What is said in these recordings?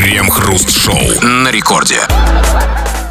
Крем-хруст-шоу на рекорде.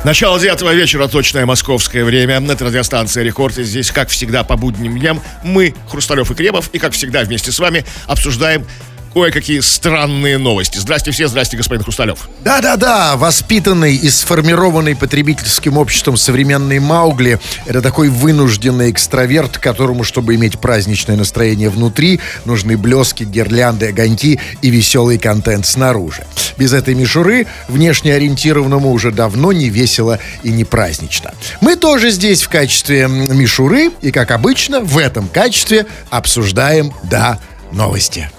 Начало девятого вечера, точное московское время. Это радиостанция «Рекорд». И здесь, как всегда, по будним дням мы, Хрусталев и Кремов, и, как всегда, вместе с вами обсуждаем кое-какие странные новости. Здрасте все, здрасте, господин Хрусталев. Да-да-да, воспитанный и сформированный потребительским обществом современный Маугли – это такой вынужденный экстраверт, которому, чтобы иметь праздничное настроение внутри, нужны блески, гирлянды, огоньки и веселый контент снаружи. Без этой мишуры внешне ориентированному уже давно не весело и не празднично. Мы тоже здесь в качестве мишуры и, как обычно, в этом качестве обсуждаем, да, новости.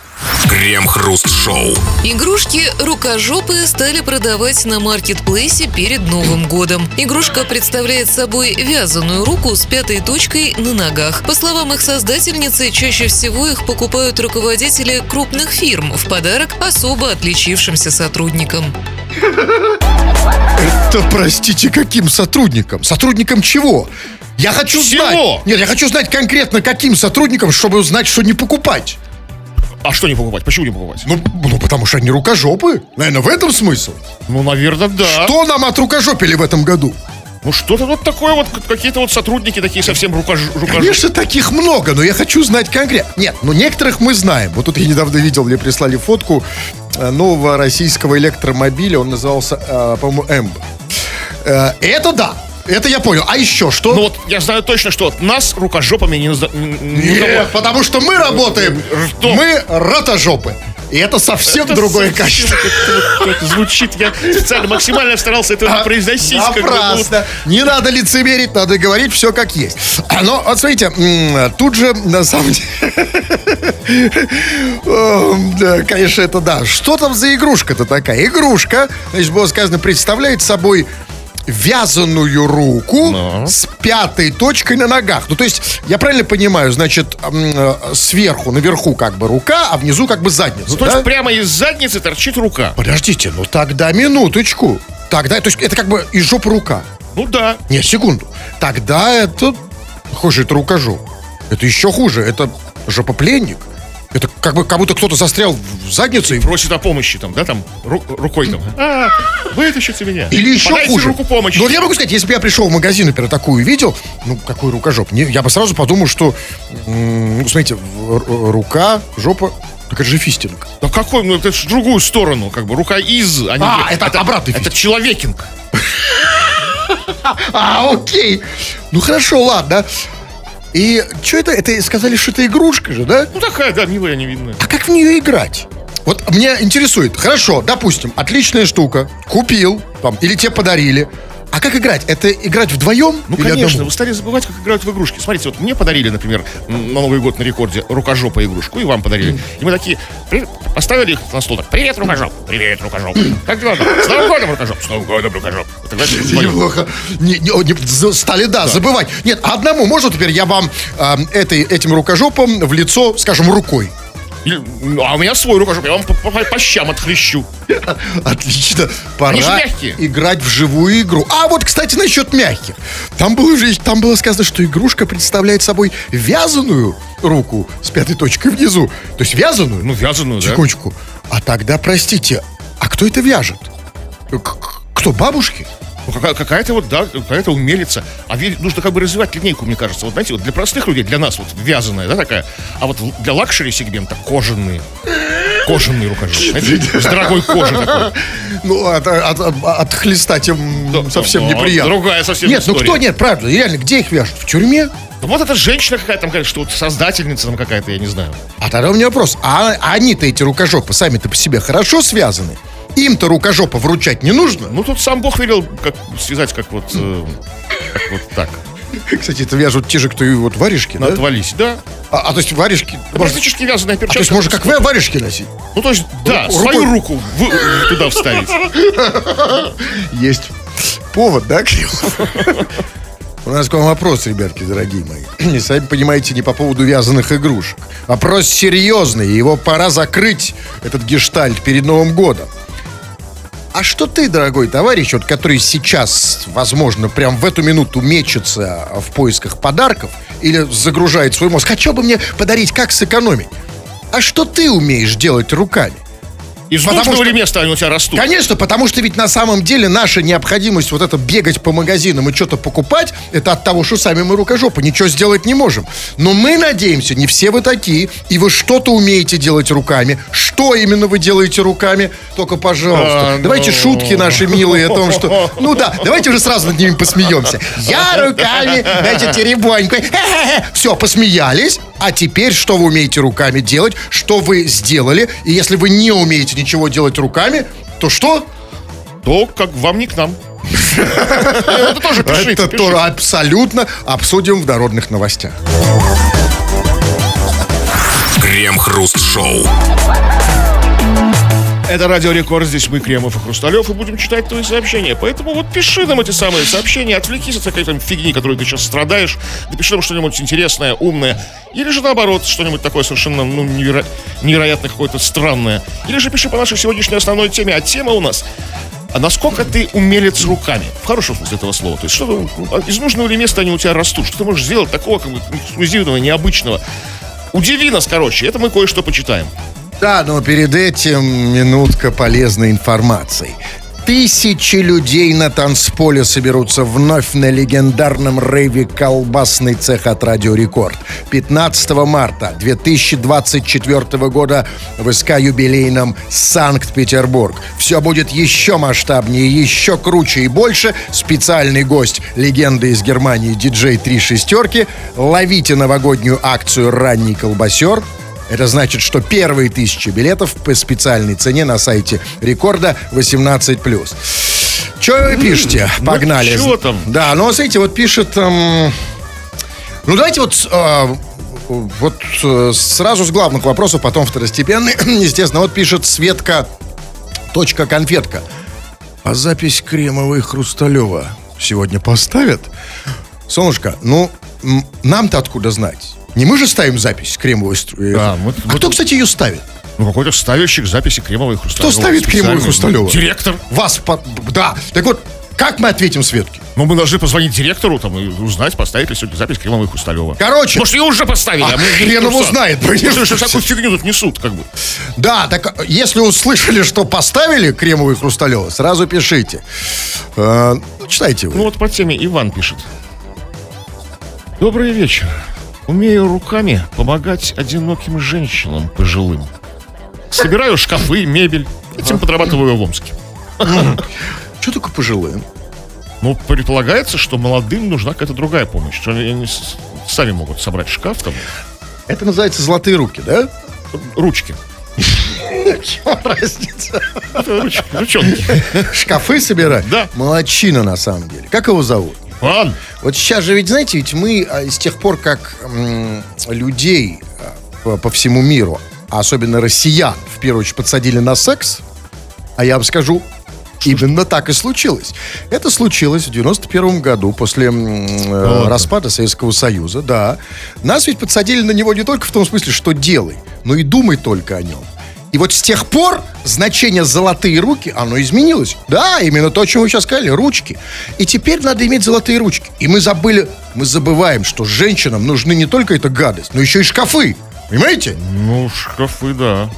Крем-хруст-шоу. Игрушки рукожопы стали продавать на маркетплейсе перед Новым годом. Игрушка представляет собой вязаную руку с пятой точкой на ногах. По словам их создательницы, чаще всего их покупают руководители крупных фирм в подарок особо отличившимся сотрудникам. Это, простите, каким сотрудникам? Сотрудникам чего? Я хочу Всего. знать. Нет, я хочу знать конкретно каким сотрудникам, чтобы узнать, что не покупать. А что не покупать? Почему не покупать? Ну, ну, потому что они рукожопы. Наверное, в этом смысл. Ну, наверное, да. Что нам отрукожопили в этом году? Ну, что-то вот такое вот, какие-то вот сотрудники такие совсем рукож... рукож- Конечно, таких много, но я хочу знать конкретно. Нет, ну некоторых мы знаем. Вот тут я недавно видел, мне прислали фотку э, нового российского электромобиля. Он назывался, э, по-моему, Эмб. Э, Это да, это я понял. А еще что? Ну вот, я знаю точно, что нас рукожопами не... не Нет, потому что мы работаем. Что? Мы ротожопы. И это совсем Это другое совсем качество. вот- как звучит. Я специально максимально старался это не произносить. как ну. Напрасно. Не надо лицемерить, надо говорить все как есть. А, Но, вот смотрите, тут же, на самом деле... Конечно, это да. Что там за игрушка-то такая? Игрушка, значит, было сказано, представляет собой вязаную руку Ну. с пятой точкой на ногах. Ну, то есть, я правильно понимаю, значит, э, сверху, наверху как бы рука, а внизу как бы задница, Ну, то да? есть прямо из задницы торчит рука. Подождите, ну тогда минуточку. Тогда, то есть это как бы из жопы рука. Ну да. Нет, секунду. Тогда это... Хуже, это рукожоп. Это еще хуже. Это жопопленник. Это как бы как будто кто-то застрял в заднице. и- Просит о помощи там, да, там, ру- рукой там. А, вытащите меня. Или еще Подайте хуже. руку помощи. Ну, вот я могу сказать, если бы я пришел в магазин, например, такую видел, ну, какой рукожоп, не- я бы сразу подумал, что, ну, смотрите, рука, жопа, так это же фистинг. Да какой, ну это ж в другую сторону, как бы рука из, а не А, где. это обратный Это человекинг. А, окей. Ну, хорошо, ладно. И что это? Это сказали, что это игрушка же, да? Ну такая, да, милая, невинная. А как в нее играть? Вот меня интересует, хорошо, допустим, отличная штука, купил, там, или тебе подарили. А как играть? Это играть вдвоем? Ну, или конечно, одному? вы стали забывать, как играют в игрушки. Смотрите, вот мне подарили, например, на Новый год на рекорде рукожопа игрушку, и вам подарили. И мы такие, «При- поставили их на стол, так, привет, рукожоп, привет, рукожоп. Как дела? С Новым годом, рукожоп, с Новым годом, рукожоп. Неплохо. Не, не- стали, да, забывать. Нет, одному можно теперь я вам а, этой, этим рукожопом в лицо, скажем, рукой. Ну, А у меня свой рукожоп, я вам по, по- по щам отхлещу. Отлично. Пора играть в живую игру. А вот, кстати, насчет мягких. Там было, же, там было сказано, что игрушка представляет собой вязаную руку с пятой точкой внизу. То есть вязаную? Ну, вязаную, да. Секундочку. А тогда, простите, а кто это вяжет? Кто, бабушки? Какая- какая-то вот, да, какая-то умелица. А ведь нужно как бы развивать линейку, мне кажется. Вот знаете, вот для простых людей, для нас вот вязаная, да, такая. А вот для luxury сегмента кожаные. Кожаные рукожопы. С дорогой такой. Ну, от, от, от- отхлестать им Да, совсем да, неприятно. другая совсем Нет, ну кто, нет, правда, реально, где их вяжут? В тюрьме? Ну, Вот эта женщина какая-то там, конечно, вот создательница там какая-то, я не знаю. А тогда у меня вопрос. А они-то, эти рукожопы, сами-то по себе хорошо связаны? Им-то рукожопа вручать не нужно? Ну, тут сам Бог велел как связать, как вот, э, как вот так. Кстати, это вяжут те же, кто и вот варежки, На да? отвались, да? А, а, то есть варежки... Да может- Практически вязаная а, перчатка. то есть можно как вы варежки носить? Ну, то есть, да, Ру- свою руку в- туда вставить. Есть повод, да, Кирилл? У нас к вам вопрос, ребятки, дорогие мои. И Сами понимаете, не по поводу вязаных игрушек. Вопрос серьезный, его пора закрыть, этот гештальт, перед Новым годом. А что ты, дорогой товарищ, вот, который сейчас, возможно, прям в эту минуту мечется в поисках подарков или загружает свой мозг, а что бы мне подарить, как сэкономить? А что ты умеешь делать руками? Из Потому нужного что- места они у тебя растут? Конечно, потому что ведь на самом деле наша необходимость вот это бегать по магазинам и что-то покупать, это от того, что сами мы рукожопы, ничего сделать не можем. Но мы надеемся, не все вы такие, и вы что-то умеете делать руками. Что именно вы делаете руками? Только, пожалуйста, А, ну. давайте шутки наши милые о том, что... Ну да, давайте уже сразу над ними посмеемся. Я руками, знаете, теребоньку. Все, посмеялись. А теперь что вы умеете руками делать? Что вы сделали? И если вы не умеете ничего делать руками, то что? То как вам не к нам. Это тоже пишите, Это тоже абсолютно обсудим в народных новостях. Крем-хруст-шоу. Это Радио Рекорд, здесь мы, Кремов и Хрусталев, и будем читать твои сообщения. Поэтому вот пиши нам эти самые сообщения, отвлекись от какой-то фигни, которой ты сейчас страдаешь, напиши нам что-нибудь интересное, умное, или же наоборот, что-нибудь такое совершенно ну, неверо- невероятно какое-то странное. Или же пиши по нашей сегодняшней основной теме, а тема у нас а насколько ты умелец руками? В хорошем смысле этого слова. То есть, что из нужного ли места они у тебя растут? Что ты можешь сделать такого как бы, эксклюзивного, необычного? Удиви нас, короче. Это мы кое-что почитаем. Да, но перед этим минутка полезной информации. Тысячи людей на танцполе соберутся вновь на легендарном рейве «Колбасный цех» от Радио Рекорд. 15 марта 2024 года в СК-юбилейном Санкт-Петербург. Все будет еще масштабнее, еще круче и больше. Специальный гость, легенда из Германии, диджей «Три шестерки». Ловите новогоднюю акцию «Ранний колбасер». Это значит, что первые тысячи билетов по специальной цене на сайте Рекорда 18+. Что вы пишете? Погнали. чё там? Да, ну, смотрите, вот пишет... эм, Ну, давайте вот... э, вот э, сразу с главных вопросов, потом второстепенный. Естественно, вот пишет Светка точка конфетка. А запись Кремова и Хрусталева сегодня поставят? Солнышко, ну, нам-то откуда знать? Не мы же ставим запись Кремовой стру- Да, мы- а кто, кстати, ее ставит? Ну, какой-то ставильщик записи Кремова и Хрусталева. Кто ставит Специальный. Хрусталева? Директор. Вас, по- да. Так вот, как мы ответим Светке? Ну, мы должны позвонить директору там и узнать, поставить ли сегодня запись Кремова и Хрусталева. Короче, Может, ее уже поставили, а, А мы хрен его знает, понимаешь? что всякую фигню тут несут, как бы. да, так если услышали, что поставили Кремова и Хрусталева, сразу пишите. Э, ну, читайте вы. Ну, вот по теме Иван пишет. Добрый вечер. Умею руками помогать одиноким женщинам пожилым. Собираю шкафы, мебель. Этим подрабатываю в Омске. Что такое пожилые? Ну, предполагается, что молодым нужна какая-то другая помощь. Что они сами могут собрать шкаф, там, Это называется золотые руки, да? ручки. Чем разница? Ручонки. Шкафы собирать? Да. Молодчина, на самом деле. Как его зовут? Иван, Вот сейчас же ведь, знаете, ведь мы а, с тех пор, как м, людей а, по, по всему миру, а особенно россиян, в первую очередь подсадили на секс, а я вам скажу, именно так и случилось. Это случилось в 91 году, после э, распада Советского Союза, да. Нас ведь подсадили на него не только в том смысле, что делай, но и думай только о нем. И вот с тех пор значение «золотые руки», оно изменилось. Да, именно то, о чем вы сейчас сказали, ручки. И теперь надо иметь золотые ручки. И мы забыли, мы забываем, что женщинам нужны не только эта гадость, но еще и шкафы. Понимаете? ну, шкафы, да.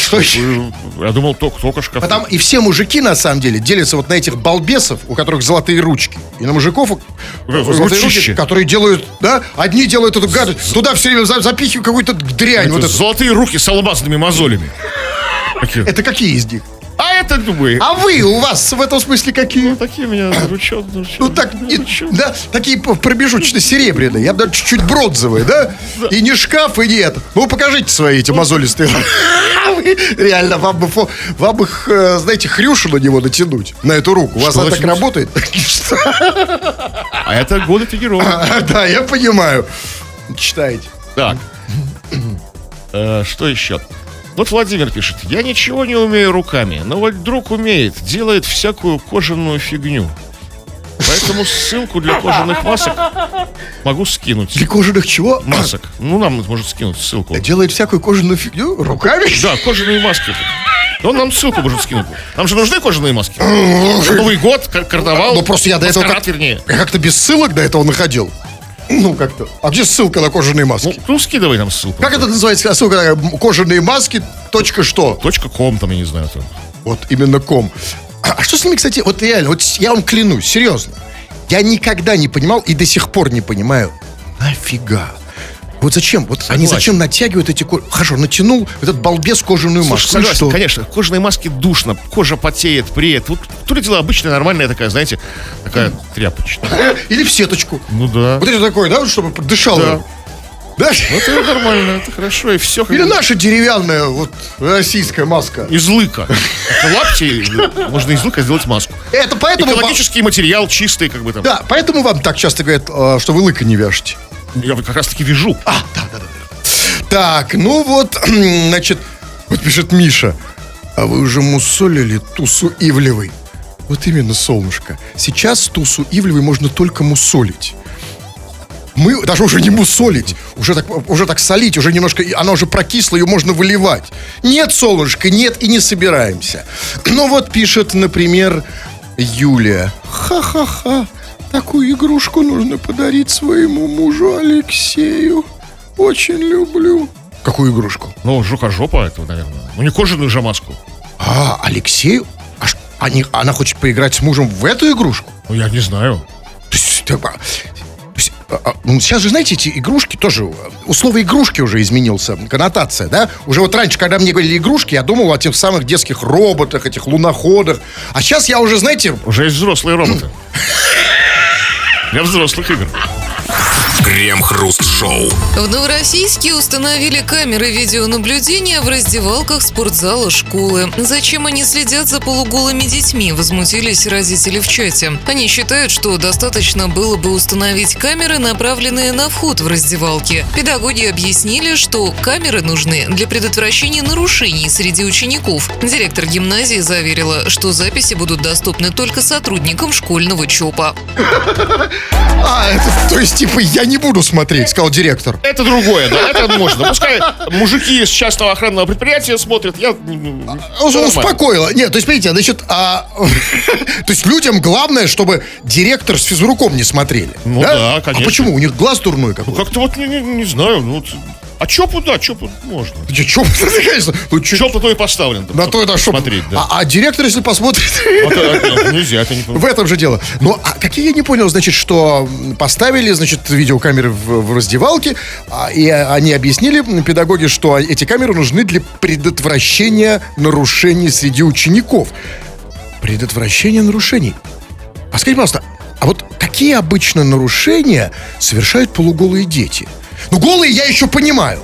Что еще? Я думал, только, только шкафы. Потому и все мужики, на самом деле, делятся вот на этих балбесов, у которых золотые ручки. И на мужиков, Да, золотые ручки, которые делают, да, одни делают эту гадость, туда все время за- запихивают какую-то дрянь. Вот. Золотые руки с албазными мозолями. Это какие из них? А это любые. А вы, у вас в этом смысле какие? Такие у меня ручон, Ну так, не- да, такие п- промежуточно серебряные, я бы даже чуть-чуть бронзовые, да? И не шкаф, и не это. Ну, покажите свои эти мозолистые. Вы Реально, вам бы, вам бы, х- э, знаете, хрюшу на него натянуть, на эту руку. У вас она так работает? А это годы тренировок. Да, я понимаю. Читайте. Так. Э, Что еще? Вот Владимир пишет. Я ничего не умею руками, но вот друг умеет, делает всякую кожаную фигню. Поэтому ссылку для кожаных масок могу скинуть. Для кожаных чего? Масок. Ну, нам может скинуть ссылку. Делает всякую кожаную фигню руками? Да, кожаные маски. Он нам ссылку может скинуть. Нам же нужны кожаные маски. Новый год, кар- карнавал. Ну, просто я до этого как- вернее. Как-то без ссылок до этого находил. Ну, как-то. А где ссылка на кожаные Ну, маски? ну, скидывай нам ссылку. Как это называется? Ссылка м, кожаные маски, точка что? Точка ком там, я не знаю. Там. Вот именно ком. А, а что с ними, кстати, вот реально, вот я вам клянусь, серьезно. Я никогда не понимал и до сих пор не понимаю, нафига? Вот зачем? Вот они Согласен. зачем натягивают эти ко- Хорошо, натянул этот балбес кожаную Слушай, маску. согласен, что? конечно, кожаные маски душно, кожа потеет, преет. Вот то ли дело обычная, нормальная такая, знаете, такая тряпочная. Или в сеточку. Ну да. Вот это такое, да, чтобы дышал. Да. Да? Ну, это нормально, это хорошо, и все. Или наша деревянная, вот, российская маска. Из лыка. Это лапти, можно из лыка сделать маску. Это поэтому... вам- Экологический материал чистый, как бы там. Да, поэтому вам так часто говорят, э, что вы лыка не вяжете. Я как раз таки вяжу. А, да, да, да. Так, ну вот, значит, вот пишет Миша. А вы уже мусолили тусу Ивлевой? Вот именно, солнышко. Сейчас тусу Ивлевой можно только мусолить. Мы даже уже не мусолить, уже так, уже так солить, уже немножко, она уже прокисла, ее можно выливать. Нет, солнышко, нет и не собираемся. Ну вот пишет, например, Юлия. Ха-ха-ха, такую игрушку нужно подарить своему мужу Алексею. Очень люблю. Какую игрушку? Ну, жука-жопа этого, наверное. Ну, не кожаную же маску. А, Алексею? А ш- они, она хочет поиграть с мужем в эту игрушку? Ну, я не знаю. То есть, а, то есть, а, а, ну, сейчас же, знаете, эти игрушки тоже, э, у слова игрушки уже изменился, коннотация, да? Уже вот раньше, когда мне говорили игрушки, я думал о тех самых детских роботах, этих луноходах. А сейчас я уже, знаете, Уже есть взрослые роботы. Для взрослых игр. Крем-хруст-шоу. В Новороссийске установили камеры видеонаблюдения в раздевалках спортзала школы. Зачем они следят за полуголыми детьми, возмутились родители в чате. Они считают, что достаточно было бы установить камеры, направленные на вход в раздевалки. Педагоги объяснили, что камеры нужны для предотвращения нарушений среди учеников. Директор гимназии заверила, что записи будут доступны только сотрудникам школьного ЧОПа. а, это, то есть, типа, я не буду смотреть, сказал директор. Это другое, да, это можно. Пускай мужики из частного охранного предприятия смотрят, я... ну, всё нормально. Успокоила. Нет, то есть, смотрите, значит, а, то есть людям главное, чтобы директор с физруком не смотрели. Ну да, конечно. А почему? У них глаз дурной какой. Ну, как-то вот, не, не- не знаю, ну... вот- А чопу, да, чопу можно. Чё, конечно, ну, чё- Чоп на то и поставлен. там, на то это чтоб- Смотреть, да. А, а директор, если посмотрит, А а, Нельзя, это не... в этом же дело. Ну, а какие я не понял, значит, что поставили, значит, видеокамеры в, в раздевалке, а, и они объяснили, педагоги, что эти камеры нужны для предотвращения нарушений среди учеников. Предотвращение нарушений. А скажите, пожалуйста, а вот какие обычно нарушения совершают полуголые дети? Ну, голые я еще понимаю.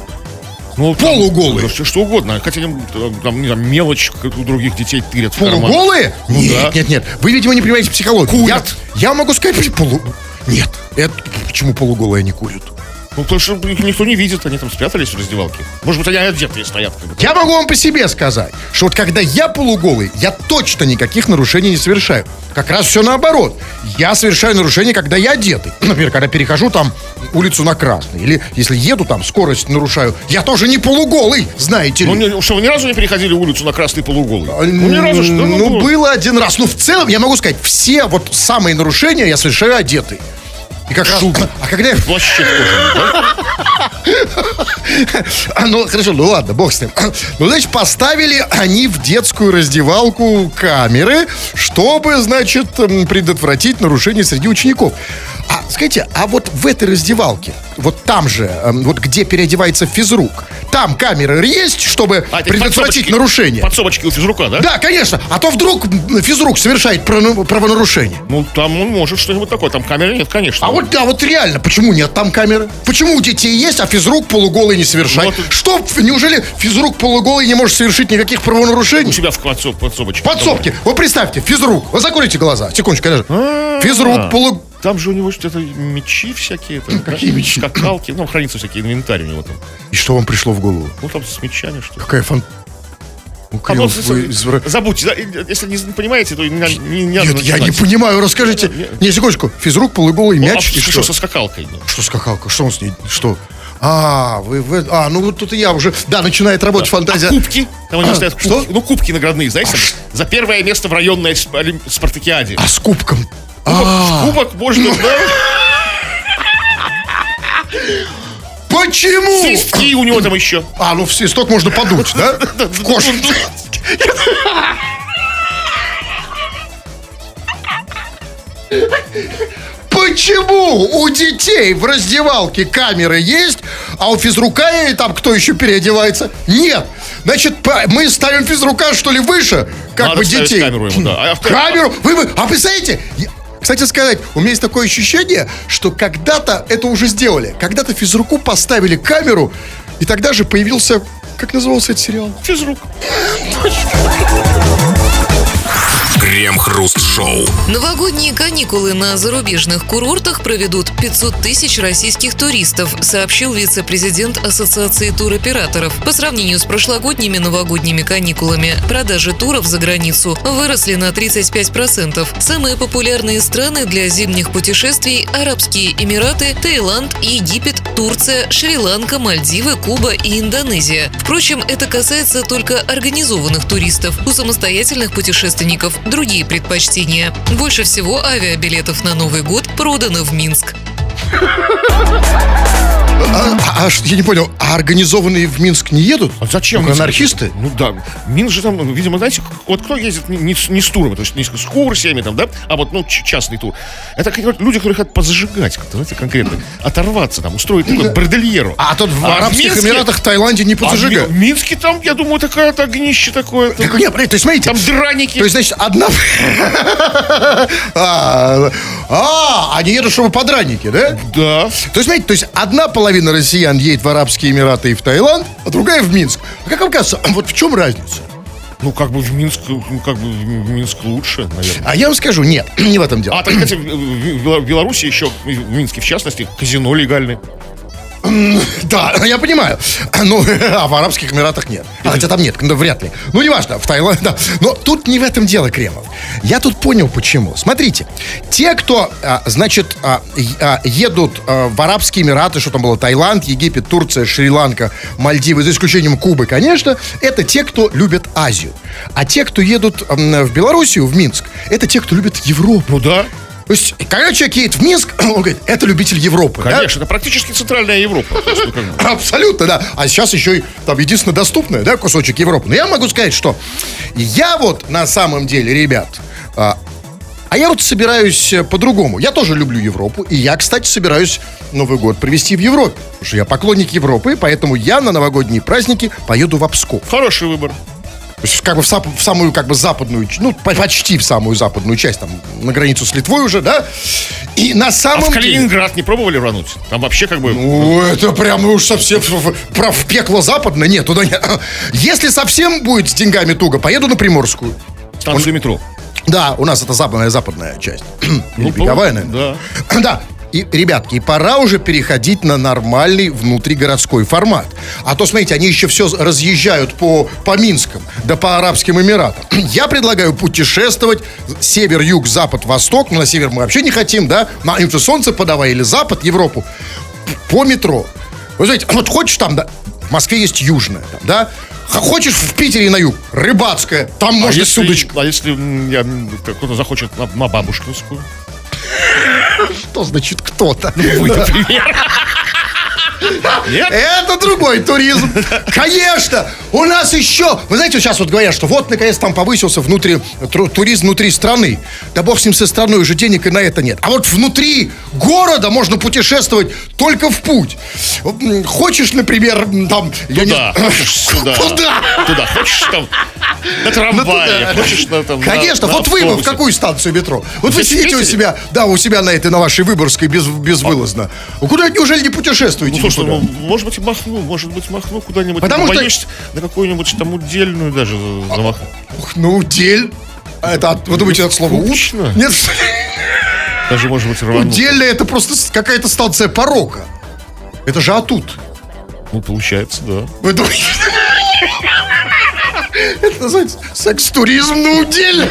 Ну, полуголые. Все что угодно. Хотя там, там, не мелочь, как у других детей тырят. Полуголые? Ну нет, да. нет, нет. Вы, видимо, не понимаете психологию. Курят. Я, я могу сказать, полу... Нет. Это, почему полуголые не курят? Ну, потому что их никто не видит, они там спрятались в раздевалке. Может быть, они одетые стоят. Я могу вам по себе сказать, что вот когда я полуголый, я точно никаких нарушений не совершаю. Как раз все наоборот. Я совершаю нарушения, когда я одетый. Например, когда перехожу там улицу на красный. Или если еду там, скорость нарушаю. Я тоже не полуголый, знаете ли. Ну, не- что, вы ни разу не переходили улицу на красный полуголый? Ну, ни разу, что? Ну, было. было один раз. Ну, в целом, я могу сказать, все вот самые нарушения я совершаю одетый. И как раз... А когда я... Кожаный, да? А, ну, хорошо, ну ладно, бог с ним. Ну, значит, поставили они в детскую раздевалку камеры, чтобы, значит, предотвратить нарушения среди учеников. А, скажите, а вот в этой раздевалке, вот там же, эм, вот где переодевается физрук, там камеры есть, чтобы А, предотвратить нарушения? Подсобочки у физрука, да? Да, конечно. А то вдруг физрук совершает правонарушение. Ну, там он может что-нибудь такое. Там камеры нет, конечно. А вот, да, вот реально, почему нет там камеры? Почему у детей есть, а физрук полуголый не совершает? Вот. Что, неужели физрук полуголый не может совершить никаких у правонарушений? себя в подсоб- подсобочке. Подсобки. Вот представьте, физрук. Вы закройте глаза. Секундочку, даже. А. Физрук полу... Там же у него что-то мечи всякие. Там, Какие да, мечи? Скакалки. Ну, хранится всякий инвентарь у него там. И что вам пришло в голову? Ну, там с мечами что-то. Какая фан... Ну, А, вы извра- Забудьте, да, если не понимаете, то не, не, не Нет, я не понимаю, расскажите. Нет. Не, секундочку. Физрук, полуголый, Ну, а мяч и что что? со скакалкой? Что скакалка? Что он с ней? Что? А, вы, вы- а, ну вот тут и я уже, да, начинает работать фантазия. А кубки? Там у него стоят кубки. Что? Ну, кубки наградные, знаете, там, за первое место в районной спартакиаде. А с кубком? Кубок, кубок можно, да? Почему? Свистки у него там еще. А, ну в свисток можно подуть, да? В кошек. Почему у детей в раздевалке камеры есть, а у физрука и там кто еще переодевается? Нет. Значит, мы ставим физрука, что ли, выше, как Надо бы детей. камеру ему, да. А в- Камеру? Вы, вы, а представляете, кстати сказать, у меня есть такое ощущение, что когда-то это уже сделали. Когда-то физруку поставили камеру, и тогда же появился, как назывался этот сериал? Физрук. Крем-хруст-шоу. Новогодние каникулы на зарубежных курортах проведут 500 тысяч российских туристов, сообщил вице-президент Ассоциации туроператоров. По сравнению с прошлогодними новогодними каникулами, продажи туров за границу выросли на 35%. Самые популярные страны для зимних путешествий – Арабские Эмираты, Таиланд, Египет, Турция, Шри-Ланка, Мальдивы, Куба и Индонезия. Впрочем, это касается только организованных туристов. У самостоятельных путешественников другие предпочтения. Больше всего авиабилетов на Новый год продано в Минск. А, а- а я не понял, а организованные в Минск не едут? А зачем? Только анархисты? Ну да. Минск же там, видимо, знаете, вот кто ездит не, не с- не с туром, то есть не с экскурсиями там, да, а вот, ну, частный тур. Это люди, которые хотят позажигать, как-то, знаете, конкретно. Оторваться там, устроить такой бордельеру. А тут в А Арабских Минске- Эмиратах, Таиланде не А позажигают. Ми- в Минске там, я думаю, такое-то огнище такое. Так, нет, подождите, то есть, смотрите, Там драники. то есть, значит, одна... А, а, они едут, чтобы подранники, да? Да. То есть, смотрите, то есть одна половина россиян едет в Арабские Эмираты и в Таиланд, а другая в Минск. А как вам кажется, вот в чем разница? Ну, как бы в Минск, ну, как бы в Минск лучше, наверное. А я вам скажу, нет, не в этом дело. А, так, кстати, в Беларуси еще, в Минске в частности, казино легальное. Да, я понимаю. Ну, а в Арабских Эмиратах нет. А, хотя там нет, ну, вряд ли. Ну, неважно, в Таиланде, да. Но тут не в этом дело, Кремов. Я тут понял, почему. Смотрите, те, кто, а, значит, а, а, едут а, в Арабские Эмираты, что там было, Таиланд, Египет, Турция, Шри-Ланка, Мальдивы, за исключением Кубы, конечно, это те, кто любят Азию. А те, кто едут м, в Белоруссию, в Минск, это те, кто любит Европу. Ну да, То есть, когда человек едет в Минск, он говорит, это любитель Европы. да? конечно, это практически центральная Европа. Ну. Абсолютно, да. А сейчас еще и там единственно доступная, да, кусочек Европы. Но я могу сказать, что я вот на самом деле, ребят, а, а я вот собираюсь э, по-другому. Я тоже люблю Европу. И я, кстати, собираюсь Новый год провести в Европе. Потому что я поклонник Европы, поэтому я на новогодние праздники поеду в Псков. Хороший выбор. То есть как бы в, сап- в самую как бы западную, ну по- почти в самую западную часть, там на границу с Литвой уже, да. И на А самом в деле... Калининград не пробовали рвануть? Там вообще как бы... Ну, это прям уж совсем в, в- про в пекло западное. Нет, туда не. Если совсем будет с деньгами туго, поеду на Приморскую. станцию метро. Да, у нас это западная западная часть. Или беговая, наверное. Да. Да. И, ребятки, пора уже переходить на нормальный внутригородской формат. А то, смотрите, они еще все разъезжают по, по Минскам, да по Арабским Эмиратам. Я предлагаю путешествовать север, юг, запад, восток. Ну, на север мы вообще не хотим, да? На им же солнце подавай или запад, Европу. По метро. Вы знаете, вот хочешь там, да, в Москве есть южная, да? Хочешь в Питере на юг, рыбацкая, там А можно если, с удочкой. а если я, кто-то захочет на, на бабушкинскую? Что значит кто-то? Вы, например. Нет? Это другой туризм. Конечно. У нас еще... Вы знаете, сейчас вот говорят, что вот, наконец, там повысился внутри, туризм внутри страны. Да бог с ним со страной, уже денег и на это нет. А вот внутри города можно путешествовать только в путь. Хочешь, например, там... я не- Туда, сюда. Куда? Туда, хочешь там на трамвае, туда. хочешь на там... на- Конечно, на вот вы, вы в автобусе. какую станцию метро? Вот вы в сидите у себя, да, у себя на этой, на вашей Выборгской без, безвылазно. Вы куда неужели не путешествуете? Слушай, никуда? ну, может быть, махну, может быть, махну куда-нибудь. Потому что- боюсь, на какую-нибудь там удельную даже замахну. Ух, Ну, дель. А Это, от- вы думаете, слова «уд»? Скучно. Нет, Даже, может быть, рвану. удельная это просто какая-то станция порока. Это же атут. Ну, получается, да. Вы думаете? Это называется секс-туризм на уделе.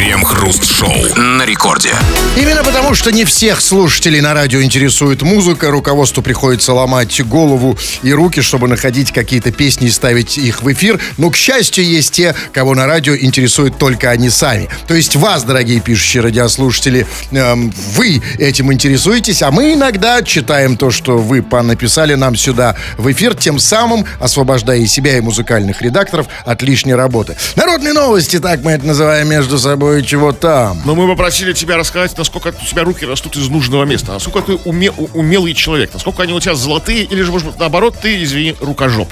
Крем-хруст-шоу на рекорде. Именно потому, что не всех слушателей на радио интересует музыка, руководству приходится ломать голову и руки, чтобы находить какие-то песни и ставить их в эфир. Но, к счастью, есть те, кого на радио интересуют только они сами. То есть вас, дорогие пишущие радиослушатели, эм, вы этим интересуетесь, а мы иногда читаем то, что вы написали нам сюда в эфир, тем самым освобождая и себя, и музыкальных редакторов от лишней работы. Народные новости, так мы это называем между собой, чего там. Но мы попросили тебя рассказать, насколько у тебя руки растут из нужного места. Насколько ты уме- умелый человек. Насколько они у тебя золотые, или же, может быть, наоборот, ты, извини, рукожоп.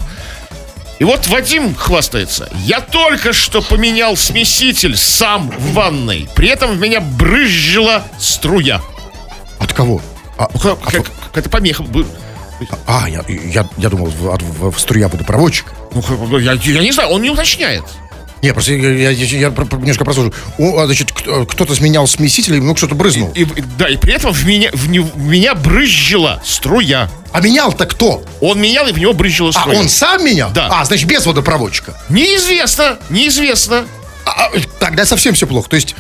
И вот Вадим хвастается. Я только что поменял смеситель сам в ванной. При этом в меня брызжила струя. От кого? А, Ну, как- как- Какая-то помеха. а, я, я, я думал, в, от- в- в струя водопроводчика. Ну, как- я, я не знаю, он не уточняет. Не, просто я, я, я- я немножко прослушаю. О, а, значит, кто- кто-то сменял смеситель, ну, что-то брызнул. И, и- да, и при этом в меня, в, не- в меня брызжила струя. А менял-то кто? Он менял, и в него брызжила А, струя. он сам менял? Да. А, значит, без водопроводчика. Неизвестно, неизвестно. А, а, тогда совсем все плохо. То есть,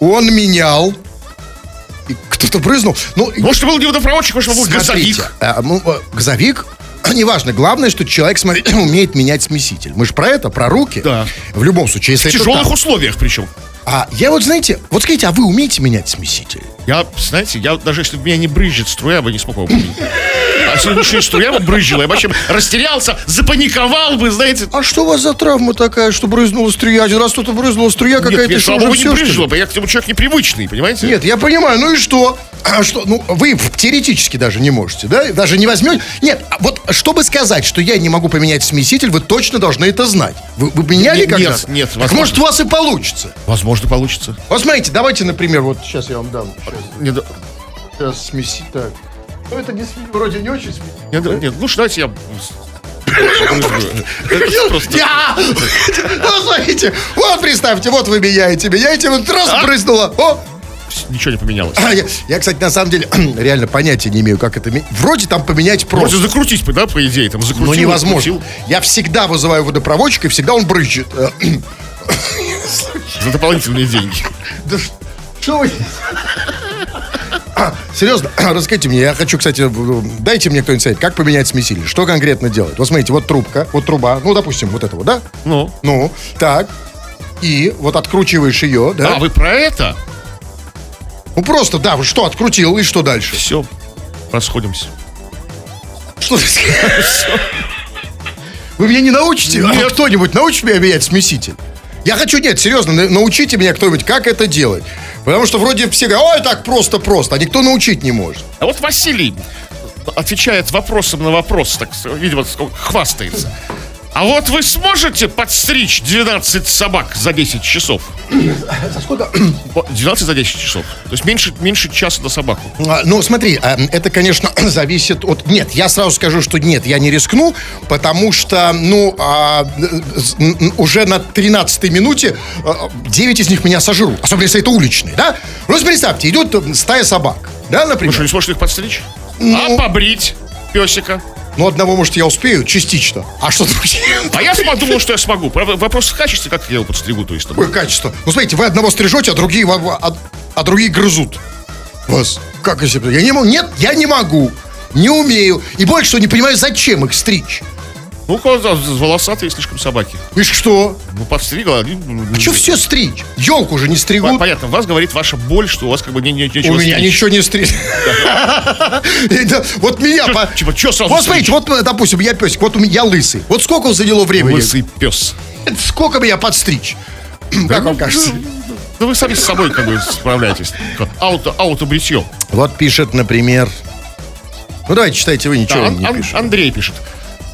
он менял, кто-то брызнул. Ну, Может, был не водопроводчик, может, был смотрите, газовик. а, ну, а, газовик, неважно. Главное, что человек смотри, умеет менять смеситель. Мы же про это, про руки. Да. В любом случае, если В тяжелых так. условиях причем. А я вот, знаете, вот скажите, а вы умеете менять смеситель? Я, знаете, я даже если бы меня не брызжет струя, я бы не смог его поменять. А если бы еще и струя бы брызжила, я бы вообще растерялся, запаниковал бы, знаете. А что у вас за травма такая, что брызнула струя? Один раз кто-то брызнула струя Нет, какая-то, нет, что слава уже не брызжила, я к этому человек непривычный, понимаете? Нет, я понимаю, ну и что? А что, ну, вы теоретически даже не можете, да? Даже не возьмете. Нет, а вот чтобы сказать, что я не могу поменять смеситель, вы точно должны это знать. Вы, вы меняли Нет, когда-то? нет, Так возможно. может, у вас и получится. Возможно, получится. Вот смотрите, давайте, например, вот сейчас я вам дам. Сейчас, сейчас смесить. Так. Ну, это не вроде не очень не, да- нет, лучше давайте я... Я! Ну, смотрите, вот представьте, вот вы меняете, меняете, вот раз А? брызнуло. О, Ничего не поменялось. А, я, я, кстати, на самом деле реально понятия не имею, как это... Вроде там поменять просто. Можно закрутить, да, по идее, там закрутил. Но невозможно. закрутил. Я всегда вызываю водопроводчика, и всегда он брызжет. Э, За дополнительные деньги. Да что вы... А, серьезно, расскажите мне, я хочу, кстати, дайте мне кто-нибудь совет, как поменять смеситель, что конкретно делать? Вот смотрите, вот трубка, вот труба, ну, допустим, вот этого, да? Ну. Ну, так, и вот откручиваешь ее, да? А, вы про это? Ну, просто, да, вот что, открутил, и что дальше? Все, расходимся. Что ты Вы меня не научите? А Нет. кто-нибудь научит меня менять смеситель? Я хочу, нет, серьезно, на- научите меня кто-нибудь, как это делать. Потому что вроде все говорят, ой, так просто-просто, а никто научить не может. А вот Василий отвечает вопросом на вопрос, так, видимо, хвастается. А вот вы сможете подстричь 12 собак за 10 часов? За сколько? О, 12 за 10 часов. То есть меньше, меньше часа на собаку. А, Ну, смотри, а, это, конечно, зависит от... Нет, я сразу скажу, что нет, я не рискну, потому что, ну, а, уже на 13-й минуте а, 9 из них меня сожрут. Особенно, если это уличные, да? Ну, вот представьте, идет э, стая собак, да, Вы например? что, не сможете их подстричь? Ну. А побрить песика? Ну, одного, может, я успею, частично. А что другие? А я подумал, что я смогу. Правда, Вопрос в качестве, как я его подстригу, то есть. Какое качество? Ну, смотрите, вы одного стрижете, а другие, а, а другие грызут. Вас. Как я себе... Я не могу. Нет, я не могу. Не умею. И больше что, не понимаю, зачем их стричь. Ну, волосатые слишком собаки. И что? Ну, подстригла. ну, А что все стричь? Елку же не стригут. Понятно, вас говорит ваша боль, что у вас как бы не, не, нечего У меня стричь. ничего не стричь. Вот меня... Типа, чё сразу Вот смотрите, вот, э, допустим, я песик, вот у меня я лысый. Вот сколько заняло времени? Лысый пес. Сколько меня подстричь? Как вам кажется? Да вы сами с собой как бы справляетесь. Ауто, ауто бритье. Вот пишет, например... Ну, давайте читайте вы, ничего Да, не Ан- пишете. Андрей пишет.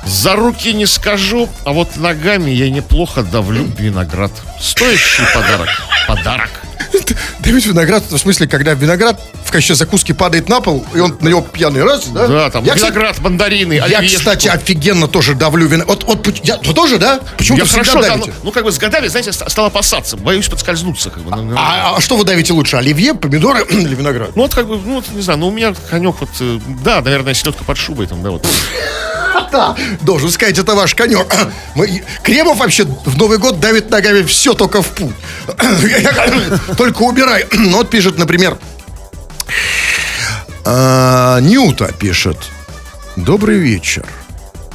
За руки не скажу, а вот ногами я неплохо давлю виноград. Стоящий подарок. Подарок. Давить виноград, в смысле, когда виноград в качестве закуски падает на пол, и он на него пьяный раз, да? Да, там я, кстати, виноград, мандарины, я, оливьешку. кстати, офигенно тоже давлю виноград. Вот, вот, я, вы тоже, да? Почему Я хорошо, да, ну, ну, как бы с годами, знаете, ст- стал опасаться. Боюсь подскользнуться. Как бы. Ну, ну, А, а что вы давите лучше, оливье, помидоры или виноград? Ну, вот как бы, ну, вот, не знаю, ну, у меня конек вот, э, да, наверное, селедка под шубой там, да, вот. Да, должен сказать, это ваш конек. Кремов вообще в Новый год давит ногами все только в путь. Только убирай. Ну, вот пишет, например, а, Ньюта пишет. Добрый вечер.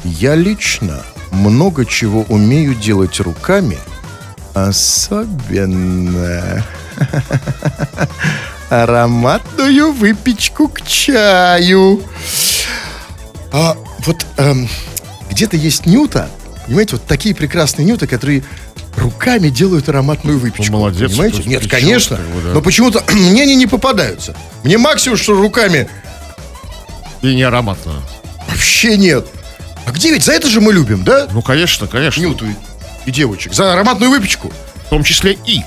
Я лично много чего умею делать руками, особенно ароматную выпечку к чаю. А, вот эм, где-то есть нюта, понимаете, вот такие прекрасные нюты, которые руками делают ароматную выпечку. Ну, молодец, Понимаете? Нет, конечно. как бы, да. Но почему-то мне они не попадаются. Мне максимум, что руками И не ароматно. вообще нет. А где ведь? За это же мы любим, да? Ну, конечно, конечно. Нюту и, и девочек. За ароматную выпечку. В том числе и.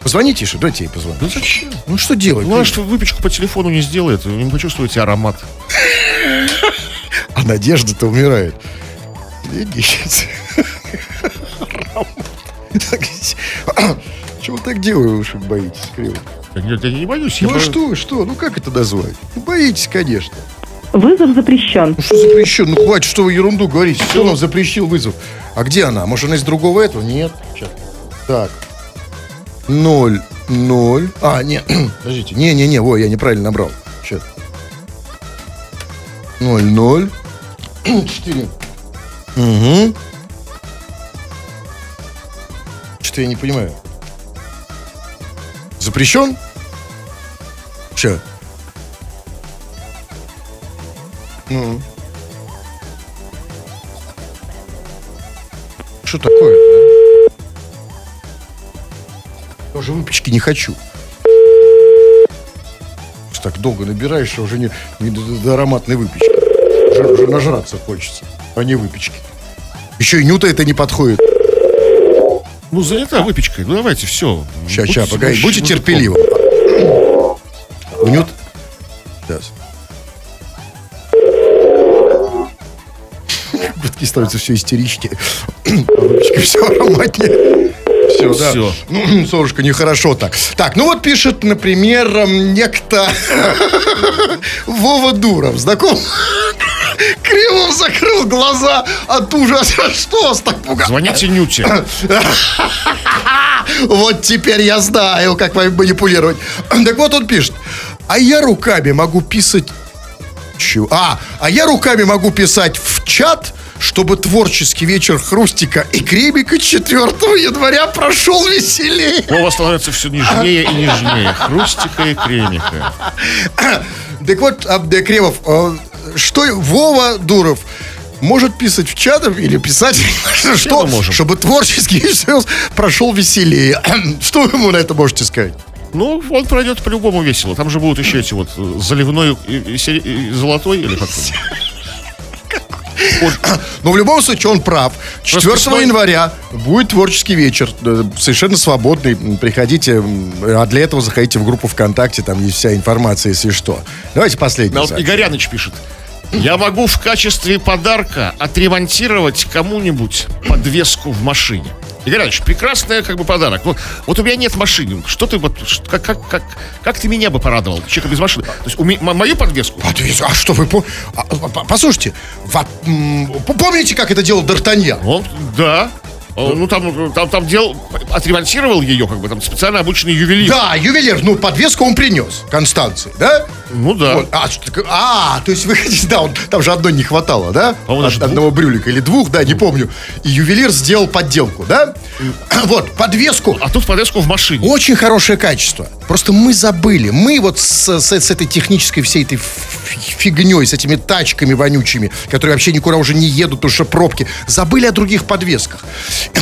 Позвоните еще, давайте ей позвоню. Ну зачем? Ну что делать? Главное, что выпечку по телефону не сделает, вы не почувствуете аромат. А надежда-то умирает. Видите? Чего вы так делаете, боитесь, Криво? Я, не- я не боюсь. Ну а что, что? Ну как это назвать? Ну боитесь, конечно. Вызов запрещен. Ну что запрещен? Ну хватит, что вы ерунду говорите. Кто нам запрещил вызов? А где она? Может, она из другого этого? Нет. Сейчас. Так. Ноль, ноль. А, нет. Подождите. Не-не-не, во, я неправильно набрал. Сейчас. Ноль, ноль. Четыре. Угу. Что-то я не понимаю. Запрещен? Че? Ну. Что такое? Тоже выпечки не хочу. Так долго набираешь, что уже не, не до, до ароматной выпечки. Уже, нажраться хочется, а не выпечки. Еще и нюта это не подходит. Ну, занята выпечкой. Ну, давайте, все. Сейчас, сейчас, погоди, будьте терпеливы. Нют. Сейчас. Гудки становятся все истеричнее. А выпечка все ароматнее. Все, да. Всё. Ну, солнышко, нехорошо так. Так, ну вот пишет, например, некто Вова Дуров. Знаком? Кривов закрыл глаза от ужаса. Что вас так пугает? Звоните Нюте. Вот теперь я знаю, как вами манипулировать. Так вот он пишет. А я руками могу писать... Чего? А, а я руками могу писать в чат, чтобы творческий вечер Хрустика и Кремика 4 января прошел веселее. Вова становится все нежнее и нежнее. Хрустика и кремика. Так вот, а, Кремов, а, что Вова Дуров может писать в чатах или писать, что, мы можем. чтобы творческий вечер прошел веселее. Что вы ему на это можете сказать? Ну, он пройдет по-любому весело. Там же будут еще эти вот заливной и, и и золотой или как Но в любом случае он прав. 4 Расписной- января будет творческий вечер. э, Совершенно свободный. Приходите. А для этого заходите в группу ВКонтакте. Там есть вся информация, если что. Давайте последний. Вот. Игоряныч пишет. Я могу в качестве подарка отремонтировать кому-нибудь подвеску в машине. Игоряныч, прекрасный как бы подарок. Вот, вот у меня нет машины. Что ты вот, как, как, как, как ты меня бы порадовал, человека без машины? То есть у мо- мою подвеску? Подвес- А что вы... по- а, а, по- Послушайте, во- помните, как это делал Д'Артаньян? Он, да. Он, Ну, там, там, там делал, отремонтировал ее, как бы, там специально обученный ювелир. Да, ювелир, ну, подвеску он принес Констанции, да? Ну да. Вот, а? А, то есть вы хотите, да, он, там же одной не хватало, да? По-моему, даже Од- одного брюлика или двух, да, не помню. И ювелир сделал подделку, да? Вот, подвеску. А тут подвеску в машине. Очень хорошее качество. Просто мы забыли. Мы вот с, с- с этой технической всей этой фигней, с этими тачками вонючими, которые вообще никуда уже не едут, потому что пробки, забыли о других подвесках.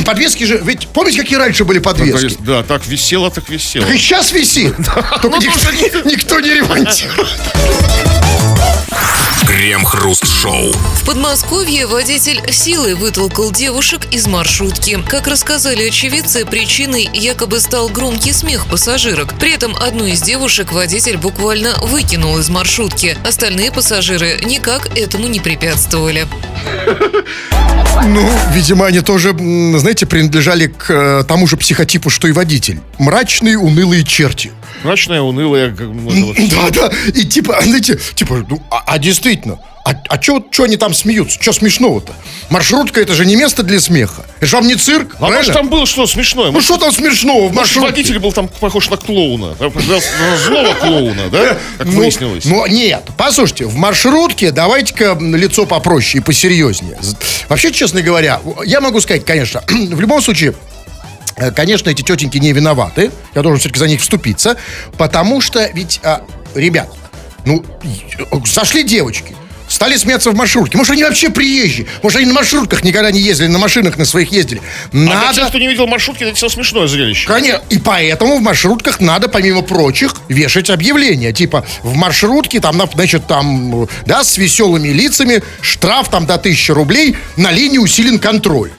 Подвески же, ведь помните, какие раньше были подвески? Да, так висело, так висело. Так и сейчас висит. Только Ну, никто не ремонтирует. Крем-хруст-шоу. В Подмосковье водитель силой вытолкал девушек из маршрутки. Как рассказали очевидцы, причиной якобы стал громкий смех пассажирок. При этом одну из девушек водитель буквально выкинул из маршрутки. Остальные пассажиры никак этому не препятствовали. Ну, видимо, они тоже, знаете, принадлежали к э, тому же психотипу, что и водитель. Мрачные, унылые черти. Мрачная, унылая. как, Да, да. И типа, знаете, типа, ну, а, а действительно, действительно. А, а что они там смеются? Что смешного-то? Маршрутка это же не место для смеха. Это же вам не цирк, А правильно? может там было что смешное? Ну Может, что там смешного в может, маршрутке? водитель был там похож на клоуна. Играл на Злого клоуна, да? Как Ну, выяснилось. Ну, нет, послушайте, в маршрутке давайте-ка м, лицо попроще и посерьезнее. З- Вообще, честно говоря, я могу сказать, конечно, в любом случае, э, конечно, эти тетеньки не виноваты. Я должен все-таки за них вступиться. Потому что ведь, а, ребят, ну, и- зашли девочки. Стали смеяться в маршрутке. Может, они вообще приезжие? Может, они на маршрутках никогда не ездили, на машинах на своих ездили? А для Надо... тех, кто не видел маршрутки, это все смешное зрелище. Конечно. И поэтому в маршрутках надо, помимо прочих, вешать объявления. Типа, в маршрутке, там, на- значит, там, э, да, с веселыми лицами, штраф там до 1000 рублей, на линии усилен контроль.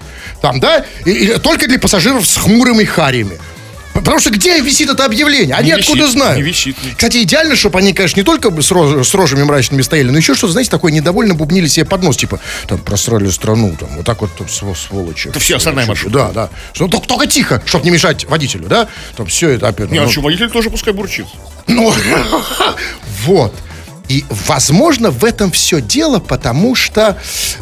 Там, да, и- и только для пассажиров с хмурыми харями. Потому что где висит это объявление? Они Не откуда висит, знают? не висит. Кстати, идеально, чтобы они, конечно, не только с, рож- с рожами мрачными стояли, но еще что-то, знаете, такое недовольно бубнили себе под нос, типа, там, просрали страну, там, вот так вот, там, сво- сволочи. Это все остальная маршрутка. Да, да. Что, только, только тихо, чтобы не мешать водителю, да? Там все это опять. Не, ну, а что, водитель тоже пускай бурчит. ну, вот. И, возможно, в этом все дело, потому что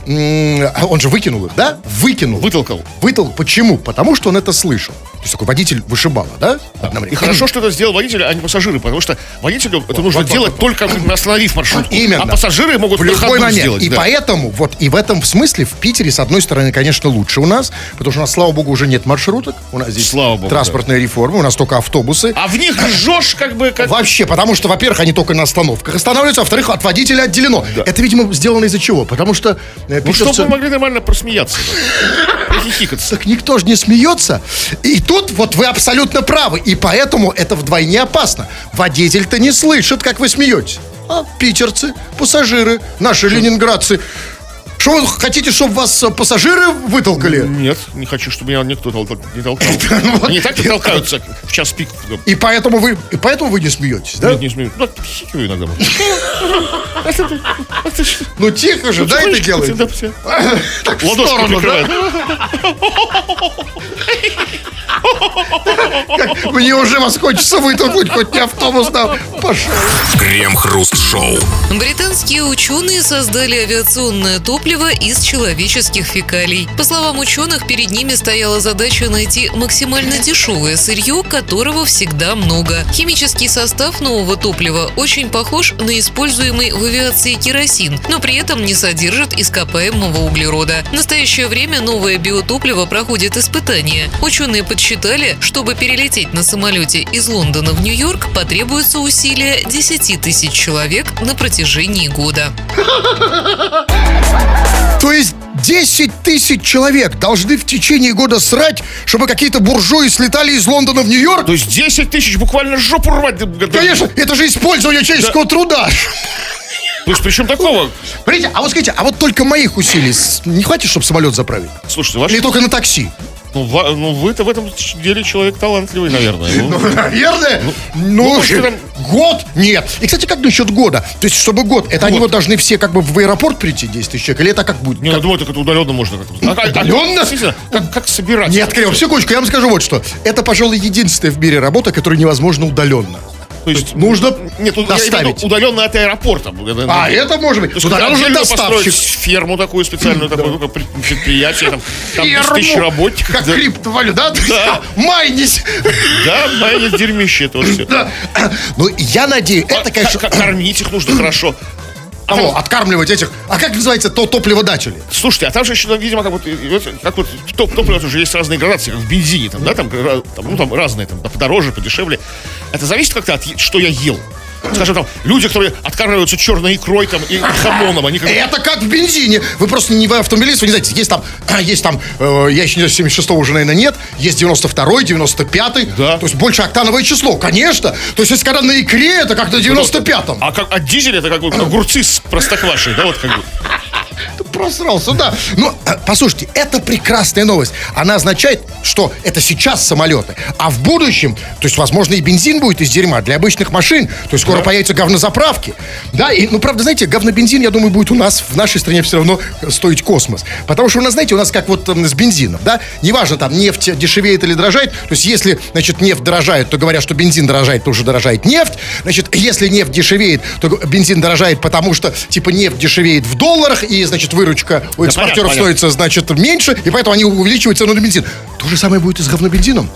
он же выкинул их, да? Выкинул. Вытолкал. Вытолкал. Почему? Потому что он это слышал. То есть такой водитель вышибала, да? И Одновременно. хорошо, что это сделал водитель, а не пассажиры, потому что водителю это нужно вот, делать вот, только остановив маршрутку. Именно. А пассажиры могут в любой момент. сделать. и да. поэтому, вот, и в этом смысле в Питере, с одной стороны, конечно, лучше у нас, потому что у нас, слава богу, уже нет маршруток. У нас здесь Слава богу, транспортная реформа, у нас только автобусы. А в них жжешь как бы как... Вообще, потому что, во-первых, они только на остановках останавливаются, а во-вторых, от водителя отделено. Это, видимо, сделано из-за чего? Потому что э, Ну, чтобы мы могли нормально просмеяться. да. Так никто же не смеется. И тут вот вы абсолютно правы. И поэтому это вдвойне опасно. Водитель-то не слышит, как вы смеетесь. А питерцы, пассажиры, наши ленинградцы. Что вы хотите, чтобы вас э, пассажиры вытолкали? Нет, не хочу, чтобы меня никто тол- не толкал. Ну. Они так толкаются в час пик. И поэтому вы, и поэтому вы не смеетесь, да? Нет, не смею. Ну, хихикаю иногда. Ну тихо же, да, это делаете? Так в сторону, да? Мне уже вас хочется вытолкнуть, хоть не автобус там. Пошел. Крем-хруст-шоу. Британские ученые создали авиационное топливо из человеческих фекалий. По словам ученых, перед ними стояла задача найти максимально дешевое сырье, которого всегда много. Химический состав нового топлива очень похож на используемый в авиации керосин, но при этом не содержит ископаемого углерода. В настоящее время новое биотопливо проходит испытания. Ученые подсчитали, чтобы перелететь на самолете из Лондона в Нью-Йорк, потребуется усилия 10 тысяч человек на протяжении года. То есть 10 тысяч человек должны в течение года срать, чтобы какие-то буржуи слетали из Лондона в Нью-Йорк? То есть 10 тысяч буквально жопу рвать. Конечно, это же использование человеческого труда. То есть причем такого? Смотрите, а вот скажите, а вот только моих усилий с- не хватит, чтобы самолет заправить? Слушайте, ваш... Или только на такси? ну, ва- ну, вы-то в этом деле человек талантливый, наверное. Ну, Наверное. Ну, ну, может, же, там- год? Нет. И, кстати, как насчет года? То есть, чтобы год, это они вот должны все как бы в аэропорт прийти, 10 тысяч человек, или это как будет? Не, я думаю, так это удаленно можно как-то. А, а- а- Удаленно? действительно, Как, как собирать? Нет, Кирилл, секундочку, я вам скажу вот что. Это, пожалуй, единственная в мире работа, которая невозможно удаленно. То есть Нужно Нет, тут я имею в доставить. виду удаленно от аэропорта. А, это может быть. То есть Туда отдельно доставщик. построить ферму такую специальную, такое пред- предприятие, там, там 10 Ферму. тысяч работников. Как да. криптовалюта, да? Да. Майнись. Да, майнит дерьмище это вот все. Да. Ну, я надеюсь, это, конечно... Кормить их нужно хорошо. Вот, откармливать этих... А как называется то топливодатели? Слушайте, а там же еще, видимо, как вот, как вот топ, топливо уже есть разные градации, как в бензине, там, да, там, там, ну, там разные, там, подороже, подешевле. Это зависит как-то от, что я ел. Скажем, там, люди, которые откармливаются черной икрой там, и хамоном, они как Это как в бензине. Вы просто не вы автомобилист, вы не знаете, есть там, есть там, э, я еще не знаю, 76-го уже, наверное, нет, есть 92-й, 95-й. Да. То есть больше октановое число, конечно. То есть если когда на икре, это как на 95-м. А как от дизеля это как вот огурцы с простоквашей, да, вот как бы. Ты просрался, да. Ну, э, послушайте, это прекрасная новость. Она означает, что это сейчас самолеты, а в будущем, то есть, возможно, и бензин будет из дерьма для обычных машин, то есть скоро появятся говнозаправки. Да, и, ну, правда, знаете, говнобензин, я думаю, будет у нас в нашей стране все равно стоить космос. Потому что у нас, знаете, у нас как вот там, с бензином, да, неважно, там, нефть дешевеет или дорожает, то есть, если, значит, нефть дорожает, то говорят, что бензин дорожает, то уже дорожает нефть. Значит, если нефть дешевеет, то бензин дорожает, потому что, типа, нефть дешевеет в долларах, и, значит, выручка у экспортеров понятно, стоит, значит, меньше, и поэтому они увеличивают цену на бензин. То же самое будет и с говнобензином.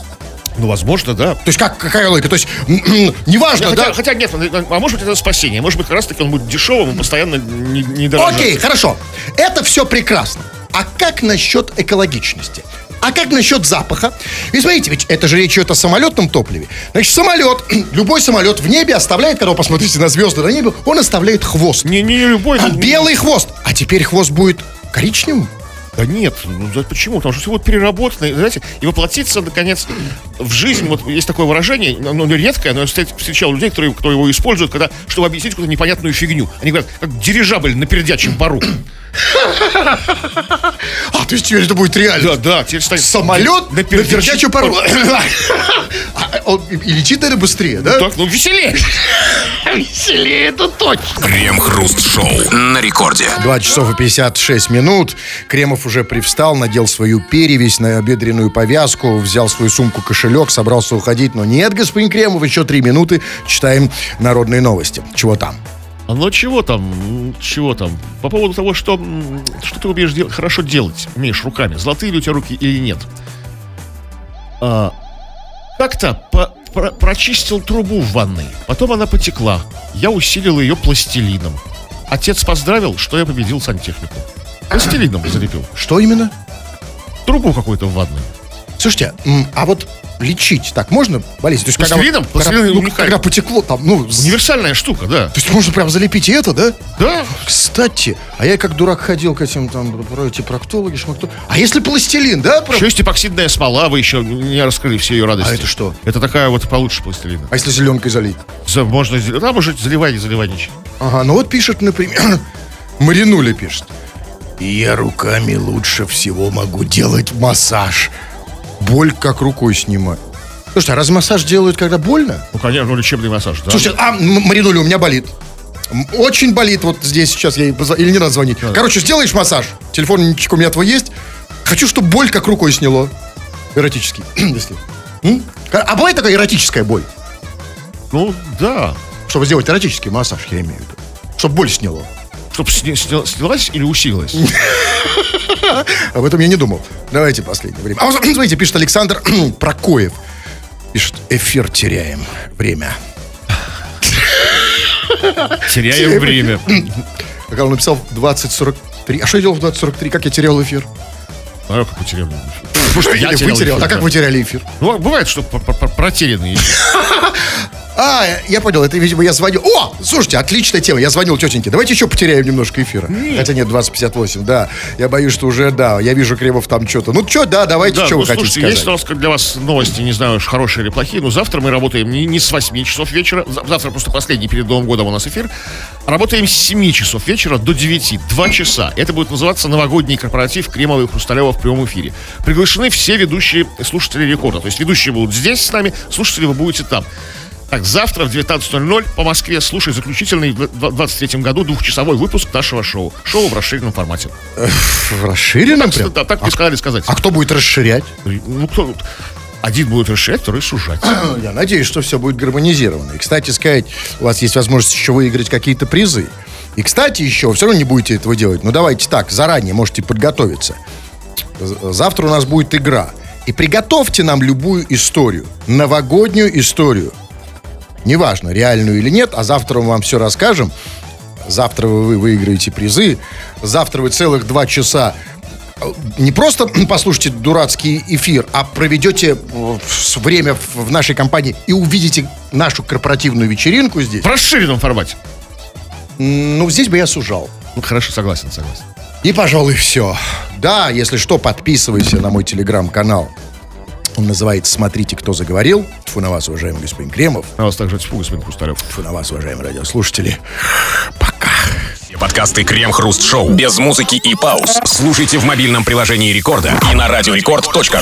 Ну, возможно, да. То есть как, какая логика? То есть, неважно, хотя, да? хотя нет, а может быть это спасение. Может быть, как раз таки он будет дешевым и постоянно не, не дорожать. Окей, хорошо. Это все прекрасно. А как насчет экологичности? А как насчет запаха? Ведь смотрите, ведь это же речь идет о самолетном топливе. Значит, самолет, любой самолет в небе оставляет, когда вы посмотрите на звезды на небе, он оставляет хвост. Не, не любой. А белый хвост. А теперь хвост будет коричневым? Да нет, ну да почему? Потому что все вот переработано, знаете, и воплотиться, наконец, в жизнь. Вот есть такое выражение, оно редкое, но я встреч- встречал людей, которые, кто его используют, когда, чтобы объяснить какую-то непонятную фигню. Они говорят, как дирижабль на пердячем пару. А, то есть теперь это будет реально. Да, да, теперь станет... Самолет на пердячую пару. А, он И и летит, наверное, быстрее, да? Так, ну веселее. Веселее, это точно. Крем-хруст-шоу на рекорде. 2 часов и 56 минут. Кремов уже привстал, надел свою перевесь на бедренную повязку, взял свою сумку-кошелек, собрался уходить. Но нет, господин Кремов, еще три минуты. Читаем народные новости. Чего там? А ну чего там, чего там? По поводу того, что, что ты умеешь дел- хорошо делать, умеешь руками. Золотые ли у тебя руки или нет. А, как-то по- про- прочистил трубу в ванной. Потом она потекла. Я усилил ее пластилином. Отец поздравил, что я победил сантехнику. Пластилином залепил. Что именно? Трубу какую-то в ванной. Слушайте, а вот лечить так можно болезнь? То есть, когда, Пластилином? когда, Пластилин ну, когда потекло там, ну, Универсальная штука, да. то есть можно прям залепить и это, да? Да. Кстати, а я как дурак ходил к этим там про эти проктологи, шмакто. А если пластилин, да? прям? Еще есть эпоксидная смола, вы еще не раскрыли все ее радости. А это что? Это такая вот получше пластилина. А если зеленкой залить? За- Можно, да, может, заливай, не заливай ничего. Ага, ну вот пишет, например, Маринуля пишет. Я руками лучше всего могу делать массаж. Боль как рукой снимать. Слушайте, а раз массаж делают, когда больно? Ну, конечно, ну, лечебный массаж, да. Слушайте, а, М- Маринуля, у меня болит. Очень болит вот здесь сейчас, я ей позв- или не надо звонить. Короче, сделаешь массаж, телефончик у меня твой есть. Хочу, чтобы боль как рукой сняло. Эротический, если. М? А бывает такая эротическая боль? Ну, да. Чтобы сделать эротический массаж, я имею в виду. Чтобы боль сняло. Чтоб сня- сня- снялась или усилилась? Об этом я не думал. Давайте последнее время. А вот, смотрите, пишет Александр Прокоев. Пишет, эфир теряем. Время. Теряем время. Как он написал в 2043. А что я делал в 2043? Как я терял эфир? А как потерял? Потому что я терял эфир, А как вы теряли эфир? Ну, бывает, что протерянный. А, я понял, это, видимо, я звоню. О, слушайте, отличная тема. Я звонил тетеньке. Давайте еще потеряем немножко эфира. Хотя нет, 2058, да. Я боюсь, что уже, да, я вижу Кремов там что-то. Ну, что, да, давайте, Да, что ну, вы хотите слушайте, есть у сказать. как для вас новости, не знаю, уж хорошие или плохие, но завтра мы работаем не, не с 8 часов вечера, за- завтра просто последний перед Новым годом у нас эфир, работаем с 7 часов вечера до 9, 2 часа. Это будет называться новогодний корпоратив Кремова и Хрусталева в прямом эфире. Приглашены все ведущие слушатели рекорда, то есть ведущие будут здесь с нами, слушатели вы будете там. Так, завтра в 19.00 по Москве слушай заключительный в 23 году двухчасовой выпуск нашего шоу. Шоу в расширенном формате. В расширенном прям? Да, так мне сказали сказать. А кто будет расширять? Ну, кто... Один будет решать, второй сужать. Я надеюсь, что все будет гармонизировано. И, кстати сказать, у вас есть возможность еще выиграть какие-то призы. И, кстати, еще, все равно не будете этого делать. Но давайте так, заранее можете подготовиться. Завтра у нас будет игра. И приготовьте нам любую историю. Новогоднюю историю. Неважно, реальную или нет, а завтра мы вам все расскажем. Завтра вы выиграете призы. Завтра вы целых два часа э, не просто послушайте дурацкий эфир, а проведете э, время в нашей компании и увидите нашу корпоративную вечеринку здесь. В расширенном формате. Ну, здесь бы я сужал. Ну, хорошо, согласен, согласен. И, пожалуй, все. Да, если что, подписывайся на мой телеграм-канал. Он называется «Смотрите, кто заговорил». Тьфу на вас, уважаемый господин Кремов. На вас также тьфу, господин Хрусталев. Тьфу на вас, уважаемые радиослушатели. Пока. Все подкасты Крем-хруст-шоу без музыки и пауз. Слушайте в мобильном приложении Рекорда и на радиорекорд.ру.